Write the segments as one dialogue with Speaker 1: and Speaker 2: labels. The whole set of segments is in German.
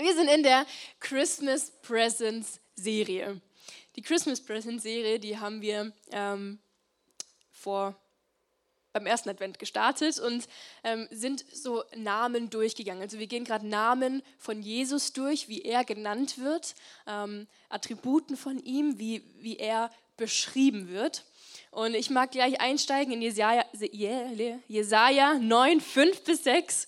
Speaker 1: Wir sind in der Christmas Presents Serie. Die Christmas Presents Serie, die haben wir ähm, vor beim ersten Advent gestartet und ähm, sind so Namen durchgegangen. Also wir gehen gerade Namen von Jesus durch, wie er genannt wird, ähm, Attributen von ihm, wie, wie er beschrieben wird. Und ich mag gleich einsteigen in Jesaja, Jesaja 9, 5 bis 6.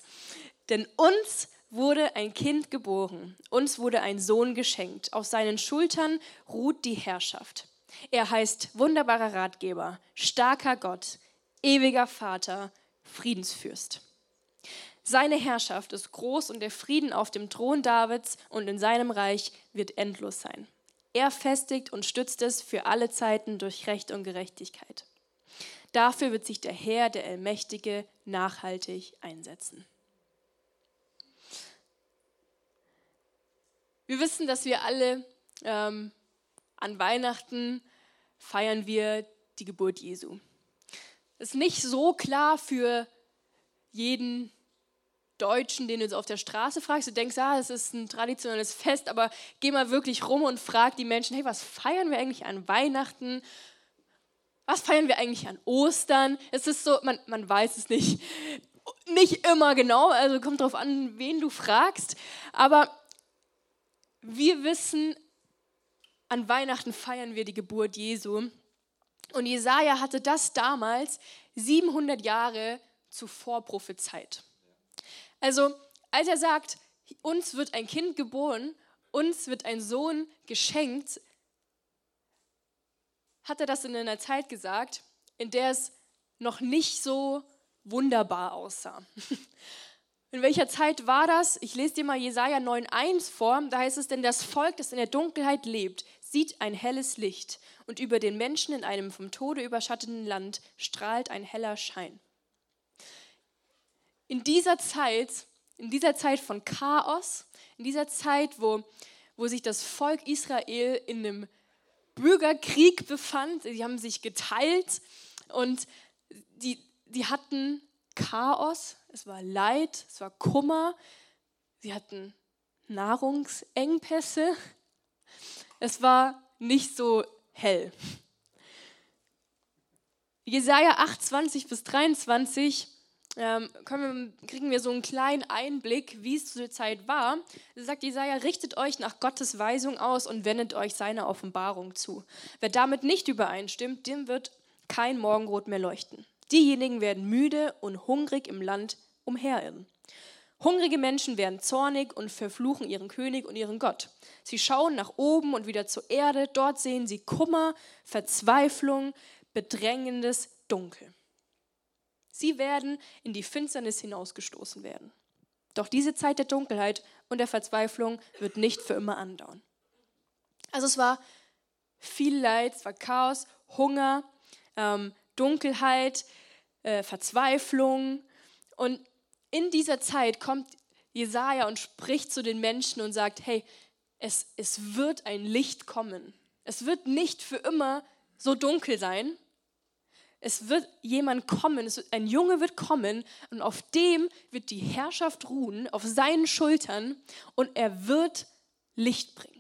Speaker 1: Denn uns wurde ein Kind geboren, uns wurde ein Sohn geschenkt. Auf seinen Schultern ruht die Herrschaft. Er heißt wunderbarer Ratgeber, starker Gott, ewiger Vater, Friedensfürst. Seine Herrschaft ist groß und der Frieden auf dem Thron Davids und in seinem Reich wird endlos sein. Er festigt und stützt es für alle Zeiten durch Recht und Gerechtigkeit. Dafür wird sich der Herr, der Allmächtige, nachhaltig einsetzen. Wir wissen, dass wir alle ähm, an Weihnachten feiern wir die Geburt Jesu. Das ist nicht so klar für jeden Deutschen, den du jetzt auf der Straße fragst, du denkst, ah, es ist ein traditionelles Fest, aber geh mal wirklich rum und frag die Menschen, hey, was feiern wir eigentlich an Weihnachten? Was feiern wir eigentlich an Ostern? Es ist so, man, man weiß es nicht. Nicht immer genau, also kommt darauf an, wen du fragst. Aber wir wissen, an Weihnachten feiern wir die Geburt Jesu. Und Jesaja hatte das damals 700 Jahre zuvor prophezeit. Also, als er sagt, uns wird ein Kind geboren, uns wird ein Sohn geschenkt, hat er das in einer Zeit gesagt, in der es noch nicht so wunderbar aussah. In welcher Zeit war das? Ich lese dir mal Jesaja 9,1 vor. Da heißt es: Denn das Volk, das in der Dunkelheit lebt, sieht ein helles Licht und über den Menschen in einem vom Tode überschatteten Land strahlt ein heller Schein. In dieser Zeit, in dieser Zeit von Chaos, in dieser Zeit, wo, wo sich das Volk Israel in einem Bürgerkrieg befand, sie haben sich geteilt und die, die hatten Chaos, es war Leid, es war Kummer, sie hatten Nahrungsengpässe, es war nicht so hell. Jesaja 8, 20 bis 23 ähm, wir, kriegen wir so einen kleinen Einblick, wie es zu der Zeit war. Da sagt Jesaja: Richtet euch nach Gottes Weisung aus und wendet euch seiner Offenbarung zu. Wer damit nicht übereinstimmt, dem wird kein Morgenrot mehr leuchten. Diejenigen werden müde und hungrig im Land umherirren. Hungrige Menschen werden zornig und verfluchen ihren König und ihren Gott. Sie schauen nach oben und wieder zur Erde. Dort sehen sie Kummer, Verzweiflung, bedrängendes Dunkel. Sie werden in die Finsternis hinausgestoßen werden. Doch diese Zeit der Dunkelheit und der Verzweiflung wird nicht für immer andauern. Also es war viel Leid, es war Chaos, Hunger, ähm, Dunkelheit, äh, Verzweiflung. Und in dieser Zeit kommt Jesaja und spricht zu den Menschen und sagt: Hey, es, es wird ein Licht kommen. Es wird nicht für immer so dunkel sein. Es wird jemand kommen, wird, ein Junge wird kommen und auf dem wird die Herrschaft ruhen, auf seinen Schultern und er wird Licht bringen.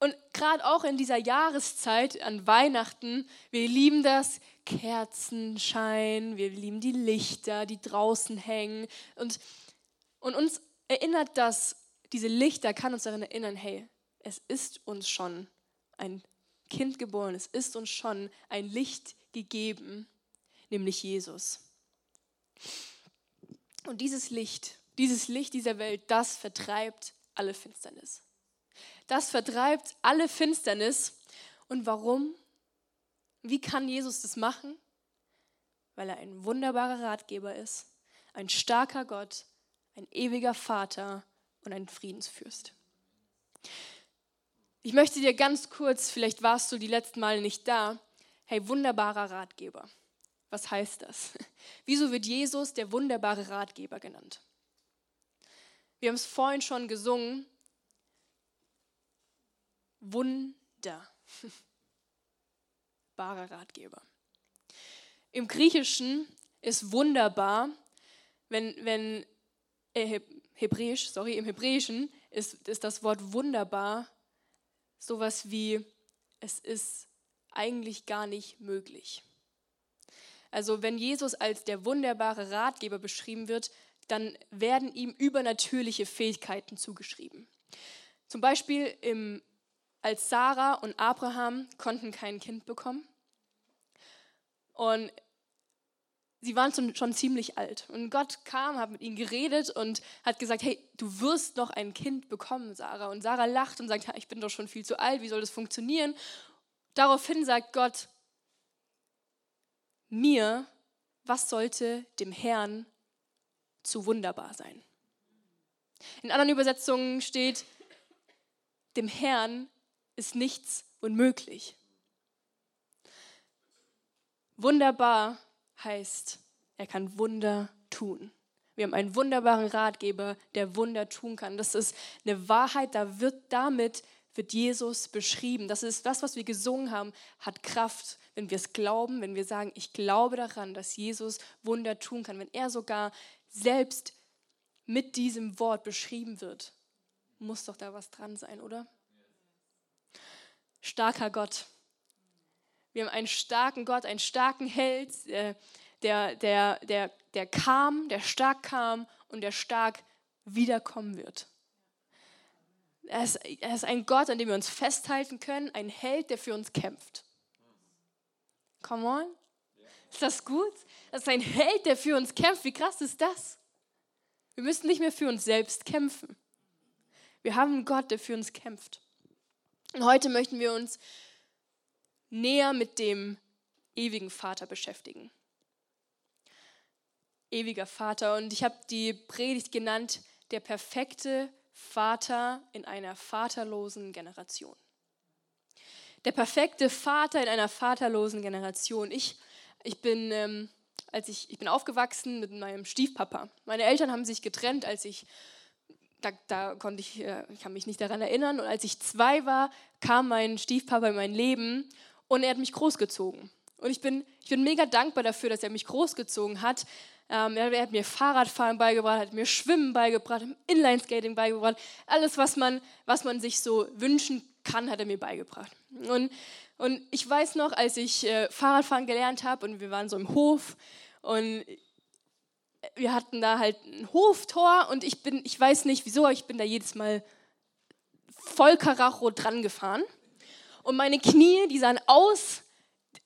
Speaker 1: Und gerade auch in dieser Jahreszeit an Weihnachten, wir lieben das, Kerzenschein, wir lieben die Lichter, die draußen hängen. Und, und uns erinnert das, diese Lichter kann uns daran erinnern, hey, es ist uns schon ein Kind geboren, es ist uns schon ein Licht gegeben, nämlich Jesus. Und dieses Licht, dieses Licht dieser Welt, das vertreibt alle Finsternis. Das vertreibt alle Finsternis. Und warum? Wie kann Jesus das machen? Weil er ein wunderbarer Ratgeber ist, ein starker Gott, ein ewiger Vater und ein Friedensfürst. Ich möchte dir ganz kurz, vielleicht warst du die letzten Male nicht da, hey, wunderbarer Ratgeber. Was heißt das? Wieso wird Jesus der wunderbare Ratgeber genannt? Wir haben es vorhin schon gesungen. Wunder. wunderbarer Ratgeber. Im Griechischen ist wunderbar, wenn, wenn äh, Hebräisch, sorry, im Hebräischen ist, ist das Wort wunderbar sowas wie, es ist eigentlich gar nicht möglich. Also wenn Jesus als der wunderbare Ratgeber beschrieben wird, dann werden ihm übernatürliche Fähigkeiten zugeschrieben. Zum Beispiel im, als Sarah und Abraham konnten kein Kind bekommen. Und sie waren schon ziemlich alt. Und Gott kam, hat mit ihnen geredet und hat gesagt, hey, du wirst noch ein Kind bekommen, Sarah. Und Sarah lacht und sagt, ich bin doch schon viel zu alt, wie soll das funktionieren? Daraufhin sagt Gott, mir, was sollte dem Herrn zu wunderbar sein? In anderen Übersetzungen steht, dem Herrn ist nichts unmöglich. Wunderbar heißt, er kann Wunder tun. Wir haben einen wunderbaren Ratgeber, der Wunder tun kann. Das ist eine Wahrheit, da wird damit wird Jesus beschrieben. Das ist das, was wir gesungen haben, hat Kraft, wenn wir es glauben, wenn wir sagen, ich glaube daran, dass Jesus Wunder tun kann, wenn er sogar selbst mit diesem Wort beschrieben wird, muss doch da was dran sein, oder? Starker Gott. Wir haben einen starken Gott, einen starken Held, äh, der, der, der, der kam, der stark kam und der stark wiederkommen wird. Er ist, er ist ein Gott, an dem wir uns festhalten können, ein Held, der für uns kämpft. Come on. Ist das gut? Das ist ein Held, der für uns kämpft. Wie krass ist das? Wir müssen nicht mehr für uns selbst kämpfen. Wir haben einen Gott, der für uns kämpft. Und heute möchten wir uns näher mit dem ewigen Vater beschäftigen ewiger Vater. Und ich habe die Predigt genannt, der perfekte Vater in einer vaterlosen Generation. Der perfekte Vater in einer vaterlosen Generation. Ich, ich bin, ähm, als ich, ich bin aufgewachsen mit meinem Stiefpapa. Meine Eltern haben sich getrennt, als ich, da, da konnte ich, äh, ich kann mich nicht daran erinnern. Und als ich zwei war, kam mein Stiefpapa in mein Leben und er hat mich großgezogen. Und ich bin, ich bin mega dankbar dafür, dass er mich großgezogen hat, ähm, er hat mir Fahrradfahren beigebracht, hat mir Schwimmen beigebracht, Inlineskating beigebracht. Alles, was man, was man sich so wünschen kann, hat er mir beigebracht. Und, und ich weiß noch, als ich äh, Fahrradfahren gelernt habe und wir waren so im Hof und wir hatten da halt ein Hoftor und ich bin, ich weiß nicht wieso, ich bin da jedes Mal voll Karacho dran gefahren. Und meine Knie, die sahen aus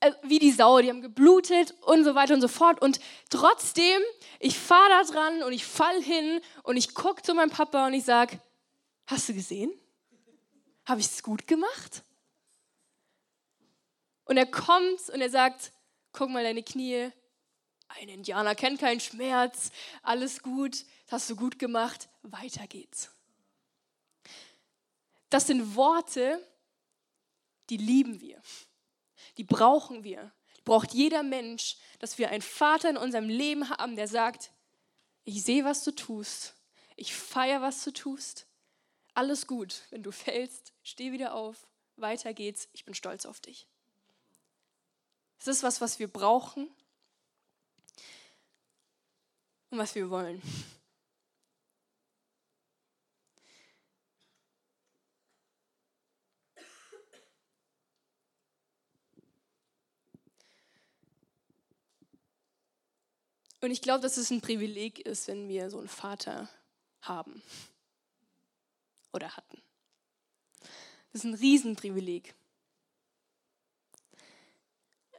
Speaker 1: äh, wie die Sau, die haben geblutet und so weiter und so fort. Und trotzdem, ich fahre da dran und ich fall hin und ich gucke zu meinem Papa und ich sage, hast du gesehen? Habe ich es gut gemacht? Und er kommt und er sagt, guck mal deine Knie. Ein Indianer kennt keinen Schmerz, alles gut, das hast du gut gemacht, weiter geht's. Das sind Worte, die lieben wir die brauchen wir. Braucht jeder Mensch, dass wir einen Vater in unserem Leben haben, der sagt, ich sehe, was du tust. Ich feiere, was du tust. Alles gut. Wenn du fällst, steh wieder auf. Weiter geht's. Ich bin stolz auf dich. Es ist was, was wir brauchen und was wir wollen. Und ich glaube, dass es ein Privileg ist, wenn wir so einen Vater haben oder hatten. Das ist ein Riesenprivileg.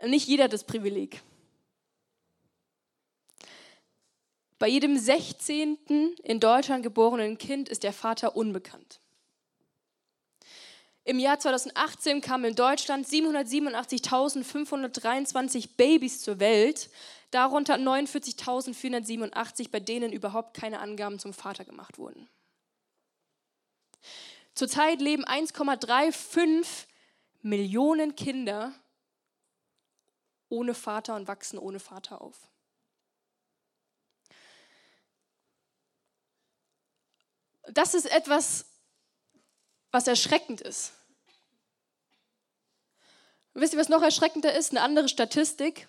Speaker 1: Nicht jeder hat das Privileg. Bei jedem 16. in Deutschland geborenen Kind ist der Vater unbekannt. Im Jahr 2018 kamen in Deutschland 787.523 Babys zur Welt, darunter 49.487, bei denen überhaupt keine Angaben zum Vater gemacht wurden. Zurzeit leben 1,35 Millionen Kinder ohne Vater und wachsen ohne Vater auf. Das ist etwas, was erschreckend ist. Und wisst ihr, was noch erschreckender ist? Eine andere Statistik.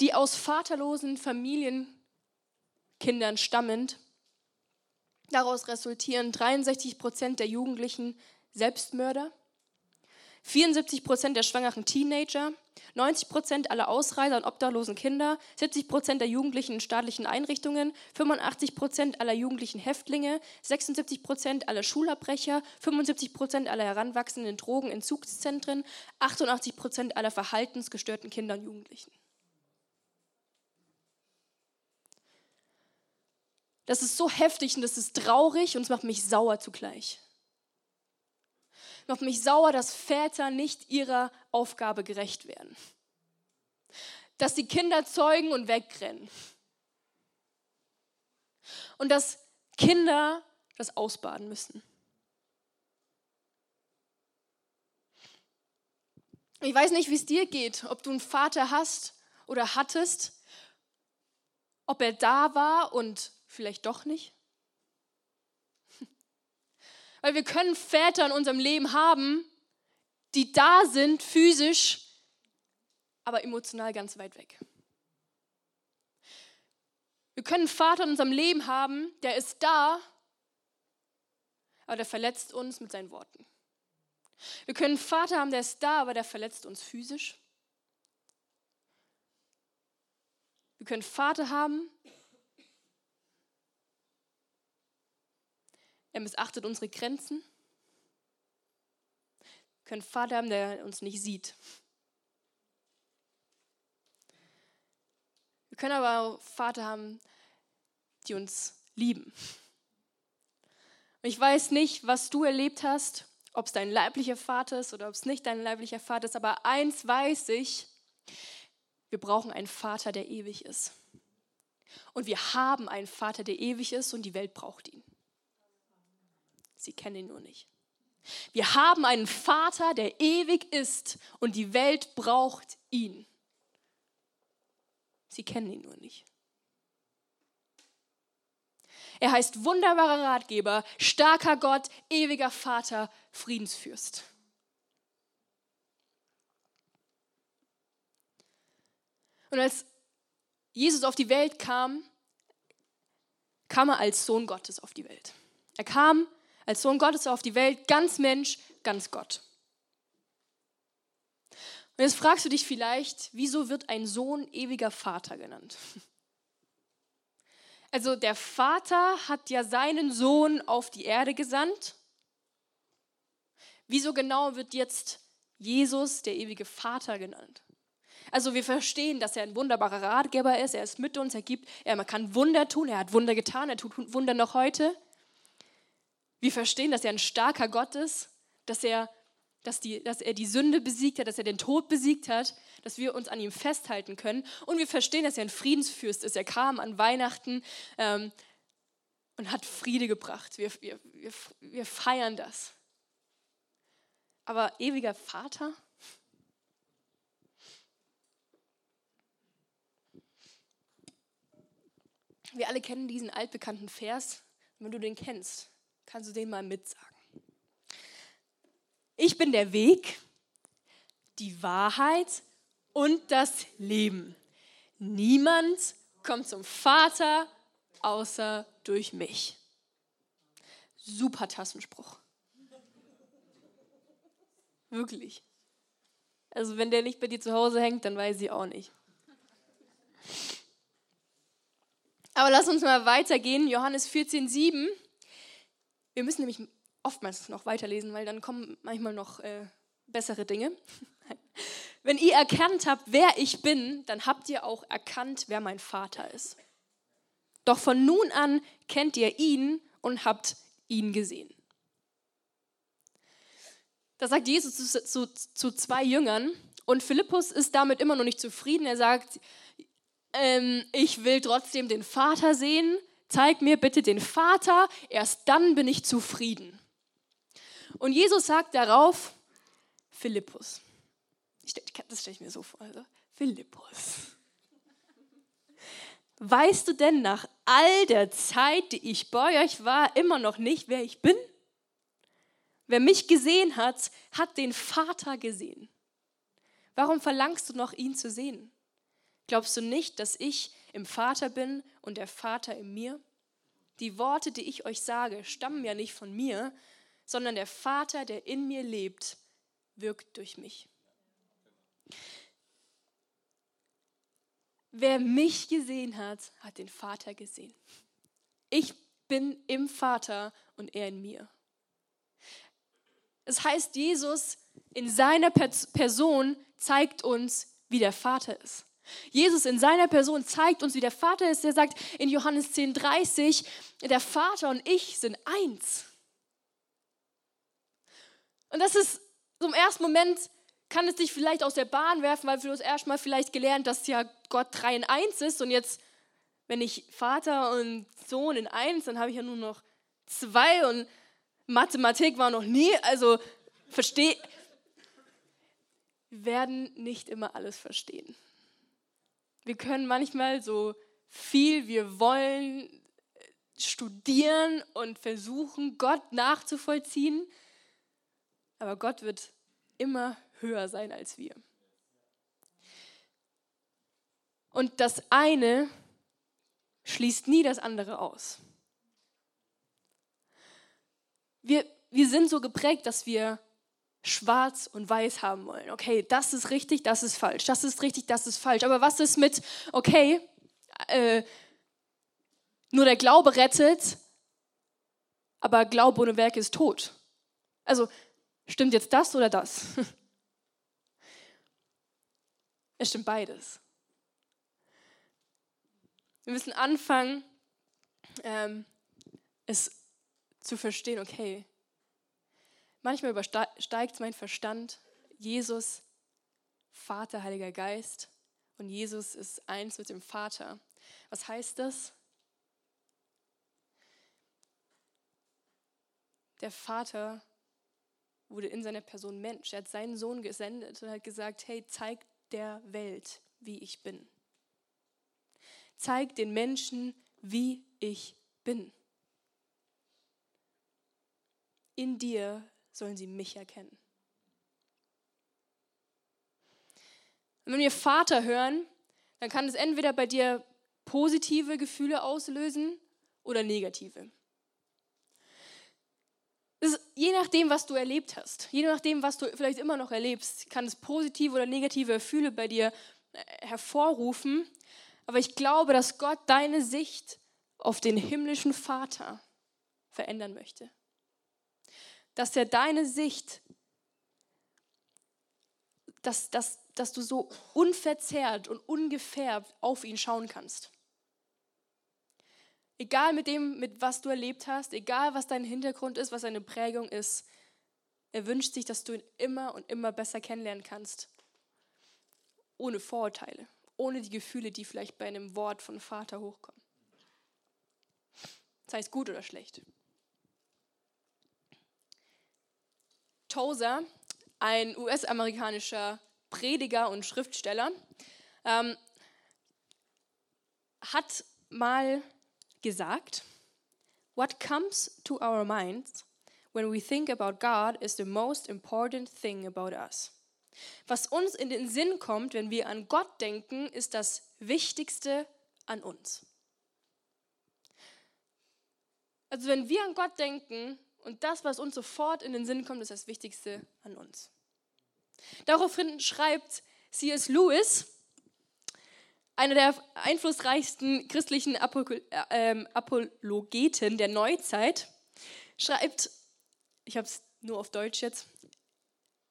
Speaker 1: Die aus vaterlosen Familien Kindern stammend. Daraus resultieren 63 Prozent der Jugendlichen Selbstmörder, 74 Prozent der schwangeren Teenager, 90 Prozent aller Ausreiser und obdachlosen Kinder, 70 Prozent der Jugendlichen in staatlichen Einrichtungen, 85 Prozent aller jugendlichen Häftlinge, 76 Prozent aller Schulabbrecher, 75 Prozent aller heranwachsenden Drogenentzugszentren, 88 Prozent aller verhaltensgestörten Kinder und Jugendlichen. Das ist so heftig und das ist traurig und es macht mich sauer zugleich. Macht mich sauer, dass Väter nicht ihrer Aufgabe gerecht werden. Dass die Kinder zeugen und wegrennen. Und dass Kinder das ausbaden müssen. Ich weiß nicht, wie es dir geht, ob du einen Vater hast oder hattest, ob er da war und vielleicht doch nicht? Weil wir können Väter in unserem Leben haben, die da sind, physisch, aber emotional ganz weit weg. Wir können einen Vater in unserem Leben haben, der ist da, aber der verletzt uns mit seinen Worten. Wir können einen Vater haben, der ist da, aber der verletzt uns physisch. Wir können einen Vater haben, Er missachtet unsere Grenzen. Wir können Vater haben, der uns nicht sieht. Wir können aber auch Vater haben, die uns lieben. Ich weiß nicht, was du erlebt hast, ob es dein leiblicher Vater ist oder ob es nicht dein leiblicher Vater ist, aber eins weiß ich, wir brauchen einen Vater, der ewig ist. Und wir haben einen Vater, der ewig ist und die Welt braucht ihn. Sie kennen ihn nur nicht. Wir haben einen Vater, der ewig ist und die Welt braucht ihn. Sie kennen ihn nur nicht. Er heißt wunderbarer Ratgeber, starker Gott, ewiger Vater, Friedensfürst. Und als Jesus auf die Welt kam, kam er als Sohn Gottes auf die Welt. Er kam als Sohn Gottes auf die Welt, ganz Mensch, ganz Gott. Und jetzt fragst du dich vielleicht, wieso wird ein Sohn ewiger Vater genannt? Also der Vater hat ja seinen Sohn auf die Erde gesandt. Wieso genau wird jetzt Jesus der ewige Vater genannt? Also wir verstehen, dass er ein wunderbarer Ratgeber ist, er ist mit uns, er gibt, er kann Wunder tun, er hat Wunder getan, er tut Wunder noch heute. Wir verstehen, dass er ein starker Gott ist, dass er, dass, die, dass er die Sünde besiegt hat, dass er den Tod besiegt hat, dass wir uns an ihm festhalten können. Und wir verstehen, dass er ein Friedensfürst ist. Er kam an Weihnachten ähm, und hat Friede gebracht. Wir, wir, wir, wir feiern das. Aber ewiger Vater? Wir alle kennen diesen altbekannten Vers. Wenn du den kennst, Kannst du den mal mitsagen? Ich bin der Weg, die Wahrheit und das Leben. Niemand kommt zum Vater außer durch mich. Super Tassenspruch. Wirklich. Also wenn der nicht bei dir zu Hause hängt, dann weiß ich auch nicht. Aber lass uns mal weitergehen. Johannes 14, 7. Wir müssen nämlich oftmals noch weiterlesen, weil dann kommen manchmal noch äh, bessere Dinge. Wenn ihr erkannt habt, wer ich bin, dann habt ihr auch erkannt, wer mein Vater ist. Doch von nun an kennt ihr ihn und habt ihn gesehen. Da sagt Jesus zu, zu, zu zwei Jüngern und Philippus ist damit immer noch nicht zufrieden. Er sagt, ähm, ich will trotzdem den Vater sehen zeig mir bitte den Vater, erst dann bin ich zufrieden. Und Jesus sagt darauf, Philippus. Das stelle ich mir so vor. Also, Philippus. Weißt du denn nach all der Zeit, die ich bei euch war, immer noch nicht, wer ich bin? Wer mich gesehen hat, hat den Vater gesehen. Warum verlangst du noch, ihn zu sehen? Glaubst du nicht, dass ich im Vater bin und der Vater in mir? Die Worte, die ich euch sage, stammen ja nicht von mir, sondern der Vater, der in mir lebt, wirkt durch mich. Wer mich gesehen hat, hat den Vater gesehen. Ich bin im Vater und er in mir. Es heißt, Jesus in seiner Person zeigt uns, wie der Vater ist. Jesus in seiner Person zeigt uns, wie der Vater ist. Er sagt in Johannes 10,30, der Vater und ich sind eins. Und das ist so im ersten Moment, kann es dich vielleicht aus der Bahn werfen, weil du hast erstmal vielleicht gelernt, dass ja Gott drei in eins ist. Und jetzt, wenn ich Vater und Sohn in eins, dann habe ich ja nur noch zwei und Mathematik war noch nie. Also verstehe, wir werden nicht immer alles verstehen. Wir können manchmal so viel wir wollen studieren und versuchen, Gott nachzuvollziehen, aber Gott wird immer höher sein als wir. Und das eine schließt nie das andere aus. Wir, wir sind so geprägt, dass wir schwarz und weiß haben wollen. Okay, das ist richtig, das ist falsch, das ist richtig, das ist falsch. Aber was ist mit, okay, äh, nur der Glaube rettet, aber Glaube ohne Werke ist tot. Also stimmt jetzt das oder das? Es stimmt beides. Wir müssen anfangen, ähm, es zu verstehen, okay, Manchmal übersteigt mein Verstand Jesus, Vater, Heiliger Geist und Jesus ist eins mit dem Vater. Was heißt das? Der Vater wurde in seiner Person Mensch. Er hat seinen Sohn gesendet und hat gesagt, hey, zeig der Welt, wie ich bin. Zeig den Menschen, wie ich bin. In dir sollen sie mich erkennen. Und wenn wir Vater hören, dann kann es entweder bei dir positive Gefühle auslösen oder negative. je nachdem, was du erlebt hast, je nachdem, was du vielleicht immer noch erlebst, kann es positive oder negative Gefühle bei dir äh, hervorrufen. Aber ich glaube, dass Gott deine Sicht auf den himmlischen Vater verändern möchte dass er deine Sicht, dass, dass, dass du so unverzerrt und ungefärbt auf ihn schauen kannst. Egal mit dem, mit was du erlebt hast, egal was dein Hintergrund ist, was deine Prägung ist, er wünscht sich, dass du ihn immer und immer besser kennenlernen kannst. Ohne Vorurteile, ohne die Gefühle, die vielleicht bei einem Wort von Vater hochkommen. Sei es gut oder schlecht. Tozer, ein US-amerikanischer Prediger und Schriftsteller, ähm, hat mal gesagt, What comes to our minds when we think about God is the most important thing about us. Was uns in den Sinn kommt, wenn wir an Gott denken, ist das Wichtigste an uns. Also wenn wir an Gott denken, und das, was uns sofort in den Sinn kommt, ist das Wichtigste an uns. Daraufhin schreibt C.S. Lewis, einer der einflussreichsten christlichen ähm, Apologeten der Neuzeit, schreibt, ich habe es nur auf Deutsch jetzt,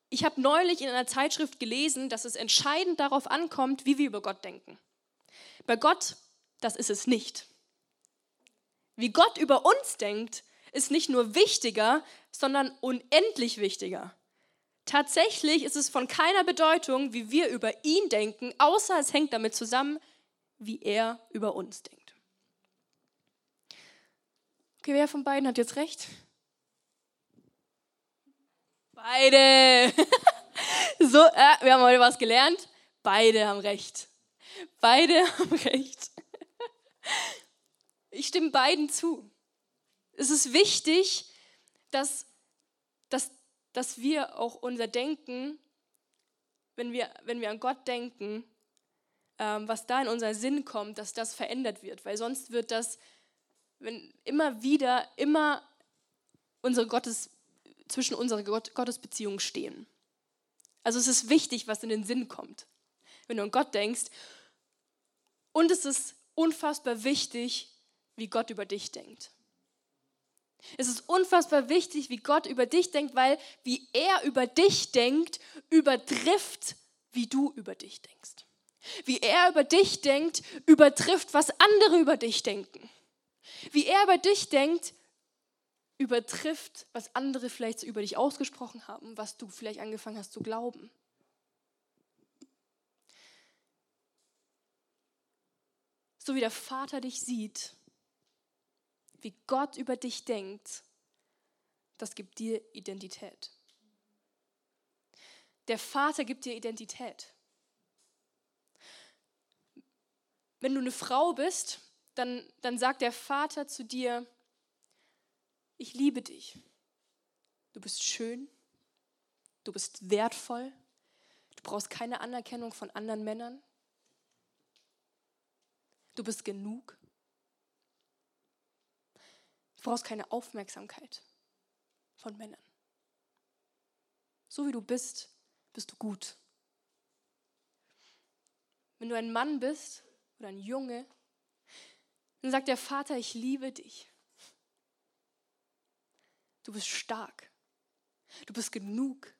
Speaker 1: ich habe neulich in einer Zeitschrift gelesen, dass es entscheidend darauf ankommt, wie wir über Gott denken. Bei Gott, das ist es nicht. Wie Gott über uns denkt, ist nicht nur wichtiger, sondern unendlich wichtiger. Tatsächlich ist es von keiner Bedeutung, wie wir über ihn denken, außer es hängt damit zusammen, wie er über uns denkt. Okay, wer von beiden hat jetzt recht? Beide. so, äh, wir haben heute was gelernt. Beide haben recht. Beide haben recht. Ich stimme beiden zu. Es ist wichtig, dass, dass, dass wir auch unser Denken, wenn wir, wenn wir an Gott denken, ähm, was da in unseren Sinn kommt, dass das verändert wird, weil sonst wird das, wenn immer wieder, immer unsere Gottes, zwischen unserer Gott, Gottesbeziehung stehen. Also es ist wichtig, was in den Sinn kommt, wenn du an Gott denkst. Und es ist unfassbar wichtig, wie Gott über dich denkt. Es ist unfassbar wichtig, wie Gott über dich denkt, weil wie er über dich denkt, übertrifft, wie du über dich denkst. Wie er über dich denkt, übertrifft, was andere über dich denken. Wie er über dich denkt, übertrifft, was andere vielleicht über dich ausgesprochen haben, was du vielleicht angefangen hast zu glauben. So wie der Vater dich sieht, wie Gott über dich denkt, das gibt dir Identität. Der Vater gibt dir Identität. Wenn du eine Frau bist, dann, dann sagt der Vater zu dir, ich liebe dich. Du bist schön, du bist wertvoll, du brauchst keine Anerkennung von anderen Männern, du bist genug. Du brauchst keine Aufmerksamkeit von Männern. So wie du bist, bist du gut. Wenn du ein Mann bist oder ein Junge, dann sagt der Vater, ich liebe dich. Du bist stark. Du bist genug.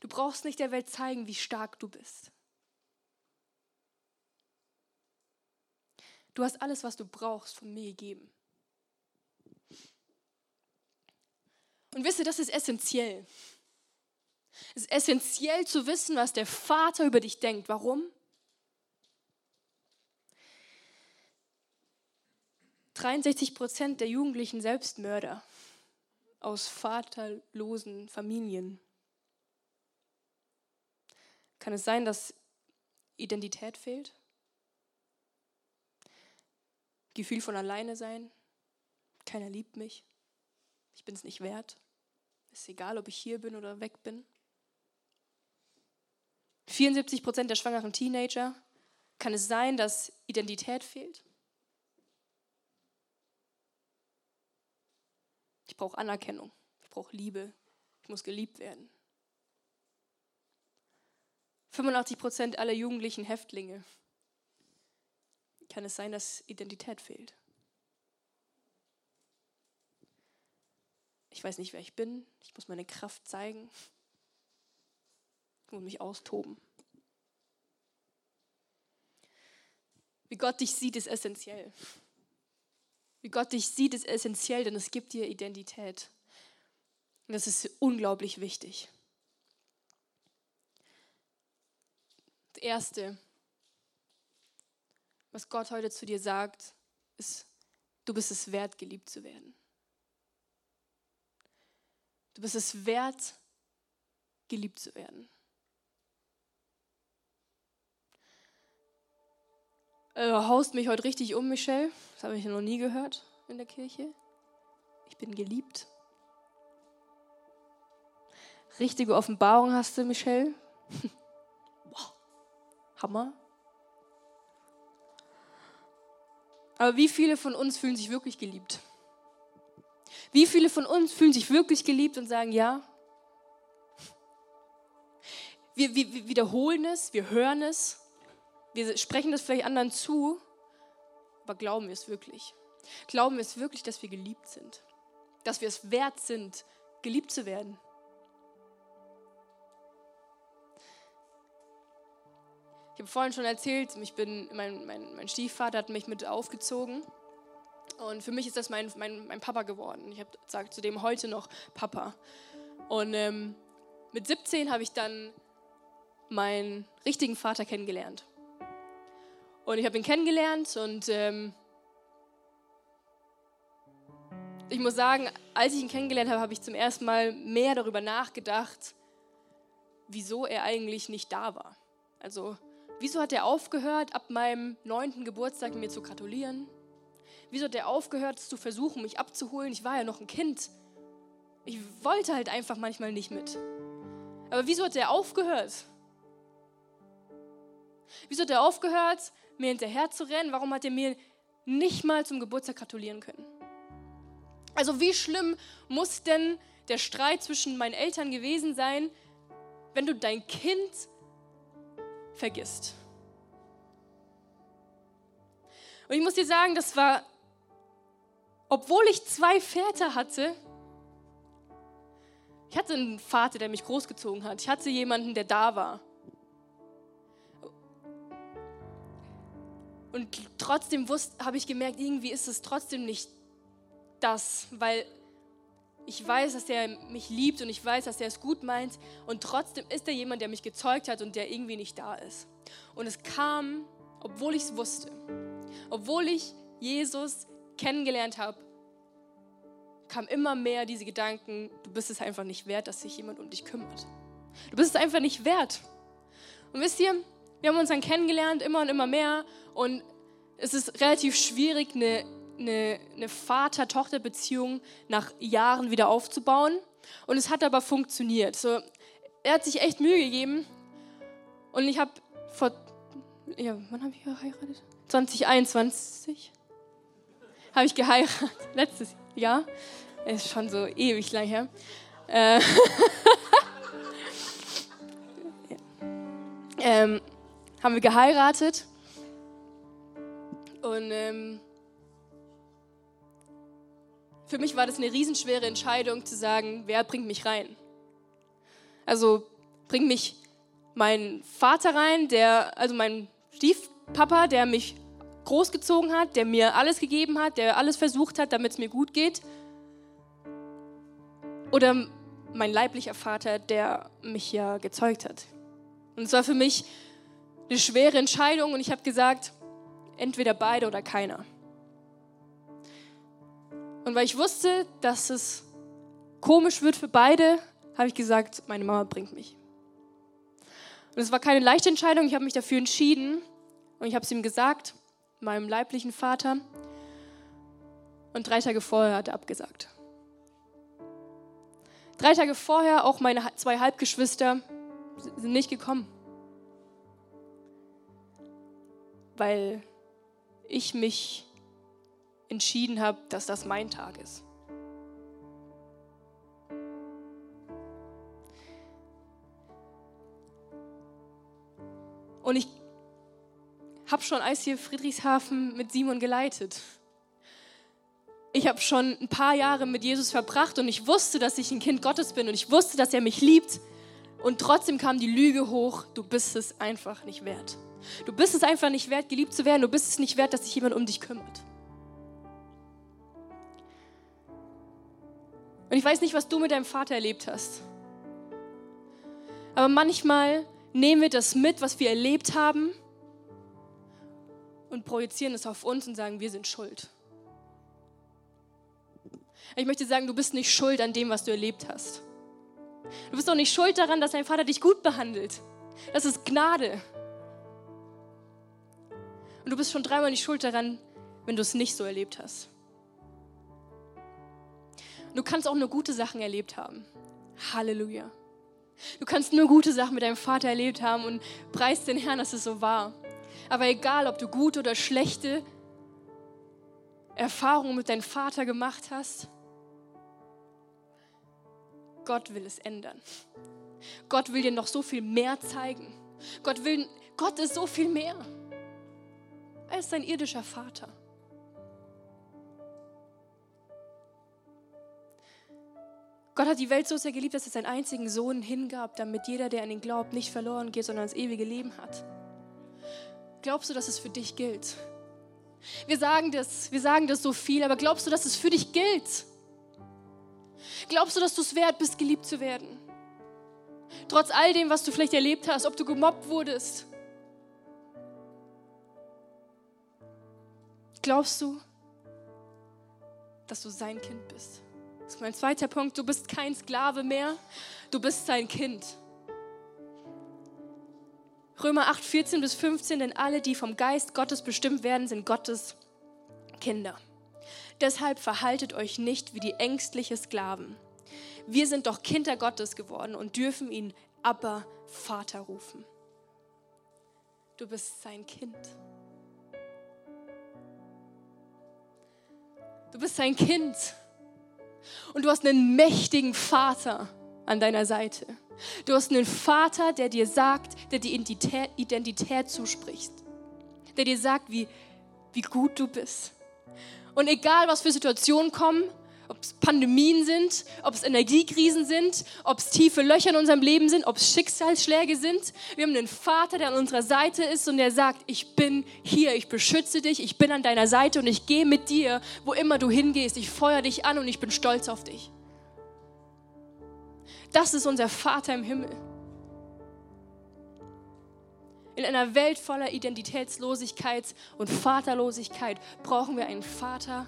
Speaker 1: Du brauchst nicht der Welt zeigen, wie stark du bist. Du hast alles, was du brauchst, von mir gegeben. Und wisst ihr, das ist essentiell. Es ist essentiell zu wissen, was der Vater über dich denkt. Warum? »63 Prozent der jugendlichen Selbstmörder aus vaterlosen Familien. Kann es sein, dass Identität fehlt? Gefühl von alleine sein? Keiner liebt mich. Ich bin es nicht wert. Ist egal, ob ich hier bin oder weg bin. 74 Prozent der schwangeren Teenager. Kann es sein, dass Identität fehlt? Ich brauche Anerkennung. Ich brauche Liebe. Ich muss geliebt werden. 85 Prozent aller jugendlichen Häftlinge. Kann es sein, dass Identität fehlt? Ich weiß nicht, wer ich bin. Ich muss meine Kraft zeigen und mich austoben. Wie Gott dich sieht, ist essentiell. Wie Gott dich sieht, ist essentiell, denn es gibt dir Identität. Und das ist unglaublich wichtig. Das Erste, was Gott heute zu dir sagt, ist, du bist es wert, geliebt zu werden. Du bist es wert, geliebt zu werden. Äh, du haust mich heute richtig um, Michelle. Das habe ich noch nie gehört in der Kirche. Ich bin geliebt. Richtige Offenbarung hast du, Michelle. Boah, Hammer. Aber wie viele von uns fühlen sich wirklich geliebt? Wie viele von uns fühlen sich wirklich geliebt und sagen ja? Wir, wir, wir wiederholen es, wir hören es, wir sprechen das vielleicht anderen zu, aber glauben wir es wirklich? Glauben wir es wirklich, dass wir geliebt sind? Dass wir es wert sind, geliebt zu werden? Ich habe vorhin schon erzählt, ich bin, mein, mein, mein Stiefvater hat mich mit aufgezogen und für mich ist das mein, mein, mein Papa geworden. Ich sage zu dem heute noch Papa. Und ähm, mit 17 habe ich dann meinen richtigen Vater kennengelernt. Und ich habe ihn kennengelernt und ähm, ich muss sagen, als ich ihn kennengelernt habe, habe ich zum ersten Mal mehr darüber nachgedacht, wieso er eigentlich nicht da war. Also, wieso hat er aufgehört, ab meinem neunten Geburtstag mir zu gratulieren? Wieso hat er aufgehört zu versuchen, mich abzuholen? Ich war ja noch ein Kind. Ich wollte halt einfach manchmal nicht mit. Aber wieso hat er aufgehört? Wieso hat er aufgehört, mir hinterher zu rennen? Warum hat er mir nicht mal zum Geburtstag gratulieren können? Also wie schlimm muss denn der Streit zwischen meinen Eltern gewesen sein, wenn du dein Kind vergisst? Und ich muss dir sagen, das war, obwohl ich zwei Väter hatte, ich hatte einen Vater, der mich großgezogen hat. Ich hatte jemanden, der da war. Und trotzdem habe ich gemerkt, irgendwie ist es trotzdem nicht das, weil ich weiß, dass er mich liebt und ich weiß, dass er es gut meint. Und trotzdem ist er jemand, der mich gezeugt hat und der irgendwie nicht da ist. Und es kam, obwohl ich es wusste, obwohl ich Jesus kennengelernt habe, kam immer mehr diese Gedanken, du bist es einfach nicht wert, dass sich jemand um dich kümmert. Du bist es einfach nicht wert. Und wisst ihr, wir haben uns dann kennengelernt, immer und immer mehr. Und es ist relativ schwierig, eine, eine, eine Vater-Tochter-Beziehung nach Jahren wieder aufzubauen. Und es hat aber funktioniert. So, er hat sich echt Mühe gegeben. Und ich habe vor, ja, wann habe ich geheiratet? 2021 habe ich geheiratet. Letztes Jahr. Ist schon so ewig lang her. Äh, ähm, haben wir geheiratet. Und ähm, für mich war das eine riesenschwere Entscheidung zu sagen, wer bringt mich rein. Also bringt mich mein Vater rein, der, also mein Stiefpapa, der mich großgezogen hat, der mir alles gegeben hat, der alles versucht hat, damit es mir gut geht. Oder mein leiblicher Vater, der mich ja gezeugt hat. Und es war für mich eine schwere Entscheidung und ich habe gesagt, entweder beide oder keiner. Und weil ich wusste, dass es komisch wird für beide, habe ich gesagt, meine Mama bringt mich. Und es war keine leichte Entscheidung, ich habe mich dafür entschieden und ich habe es ihm gesagt meinem leiblichen Vater. Und drei Tage vorher hat er abgesagt. Drei Tage vorher auch meine zwei Halbgeschwister sind nicht gekommen. Weil ich mich entschieden habe, dass das mein Tag ist. Und ich habe schon Eis hier Friedrichshafen mit Simon geleitet. Ich habe schon ein paar Jahre mit Jesus verbracht und ich wusste, dass ich ein Kind Gottes bin und ich wusste, dass er mich liebt. Und trotzdem kam die Lüge hoch, du bist es einfach nicht wert. Du bist es einfach nicht wert, geliebt zu werden. Du bist es nicht wert, dass sich jemand um dich kümmert. Und ich weiß nicht, was du mit deinem Vater erlebt hast. Aber manchmal nehmen wir das mit, was wir erlebt haben und projizieren es auf uns und sagen, wir sind schuld. Ich möchte sagen, du bist nicht schuld an dem, was du erlebt hast. Du bist auch nicht schuld daran, dass dein Vater dich gut behandelt. Das ist Gnade. Und du bist schon dreimal nicht schuld daran, wenn du es nicht so erlebt hast. du kannst auch nur gute Sachen erlebt haben. Halleluja. Du kannst nur gute Sachen mit deinem Vater erlebt haben und preist den Herrn, dass es so war. Aber egal, ob du gute oder schlechte Erfahrungen mit deinem Vater gemacht hast, Gott will es ändern. Gott will dir noch so viel mehr zeigen. Gott will, Gott ist so viel mehr als dein irdischer Vater. Gott hat die Welt so sehr geliebt, dass er seinen einzigen Sohn hingab, damit jeder, der an ihn glaubt, nicht verloren geht, sondern das ewige Leben hat. Glaubst du, dass es für dich gilt? Wir sagen das, wir sagen das so viel, aber glaubst du, dass es für dich gilt? Glaubst du, dass du es wert bist, geliebt zu werden? Trotz all dem, was du vielleicht erlebt hast, ob du gemobbt wurdest. Glaubst du, dass du sein Kind bist? Das ist mein zweiter Punkt. Du bist kein Sklave mehr, du bist sein Kind. Römer 8, 14 bis 15, denn alle, die vom Geist Gottes bestimmt werden, sind Gottes Kinder. Deshalb verhaltet euch nicht wie die ängstliche Sklaven. Wir sind doch Kinder Gottes geworden und dürfen ihn Abba Vater rufen. Du bist sein Kind. Du bist sein Kind. Und du hast einen mächtigen Vater an deiner Seite. Du hast einen Vater, der dir sagt, der dir Identität, Identität zuspricht. Der dir sagt, wie, wie gut du bist. Und egal, was für Situationen kommen, ob es Pandemien sind, ob es Energiekrisen sind, ob es tiefe Löcher in unserem Leben sind, ob es Schicksalsschläge sind. Wir haben einen Vater, der an unserer Seite ist und der sagt, ich bin hier, ich beschütze dich, ich bin an deiner Seite und ich gehe mit dir, wo immer du hingehst. Ich feuer dich an und ich bin stolz auf dich. Das ist unser Vater im Himmel. In einer Welt voller Identitätslosigkeit und Vaterlosigkeit brauchen wir einen Vater,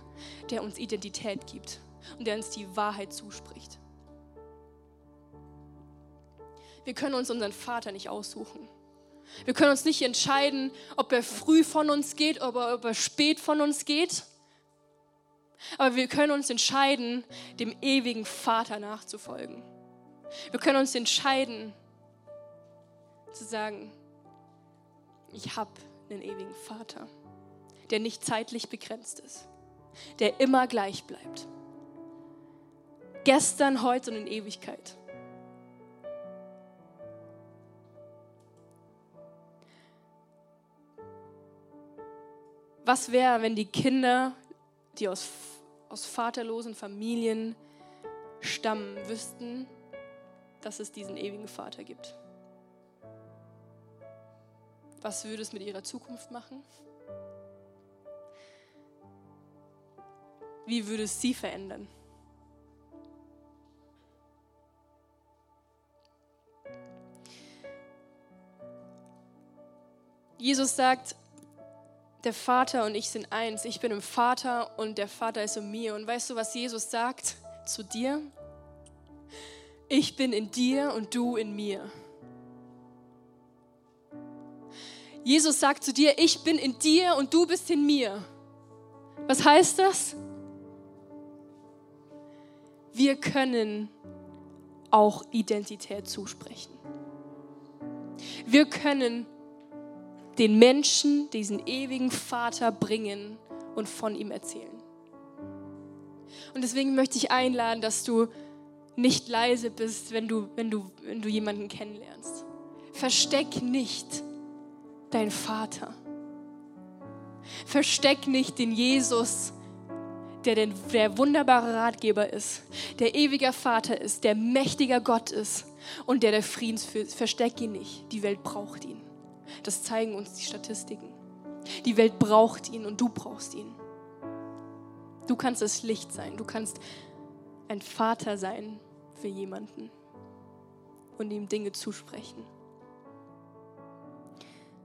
Speaker 1: der uns Identität gibt und der uns die Wahrheit zuspricht. Wir können uns unseren Vater nicht aussuchen. Wir können uns nicht entscheiden, ob er früh von uns geht oder ob er spät von uns geht. Aber wir können uns entscheiden, dem ewigen Vater nachzufolgen. Wir können uns entscheiden, zu sagen, ich habe einen ewigen Vater, der nicht zeitlich begrenzt ist, der immer gleich bleibt. Gestern, heute und in Ewigkeit. Was wäre, wenn die Kinder, die aus, aus vaterlosen Familien stammen, wüssten, dass es diesen ewigen Vater gibt? Was würde es mit ihrer Zukunft machen? Wie würde es sie verändern? Jesus sagt, der Vater und ich sind eins. Ich bin im Vater und der Vater ist in mir. Und weißt du, was Jesus sagt zu dir? Ich bin in dir und du in mir. Jesus sagt zu dir, ich bin in dir und du bist in mir. Was heißt das? Wir können auch Identität zusprechen. Wir können den Menschen diesen ewigen Vater bringen und von ihm erzählen. Und deswegen möchte ich einladen, dass du nicht leise bist, wenn du, wenn du, wenn du jemanden kennenlernst. Versteck nicht dein Vater. Versteck nicht den Jesus, der den, der wunderbare Ratgeber ist, der ewiger Vater ist, der mächtiger Gott ist und der der Friedensfürst. Versteck ihn nicht. Die Welt braucht ihn. Das zeigen uns die Statistiken. Die Welt braucht ihn und du brauchst ihn. Du kannst das Licht sein. Du kannst ein Vater sein für jemanden und ihm Dinge zusprechen.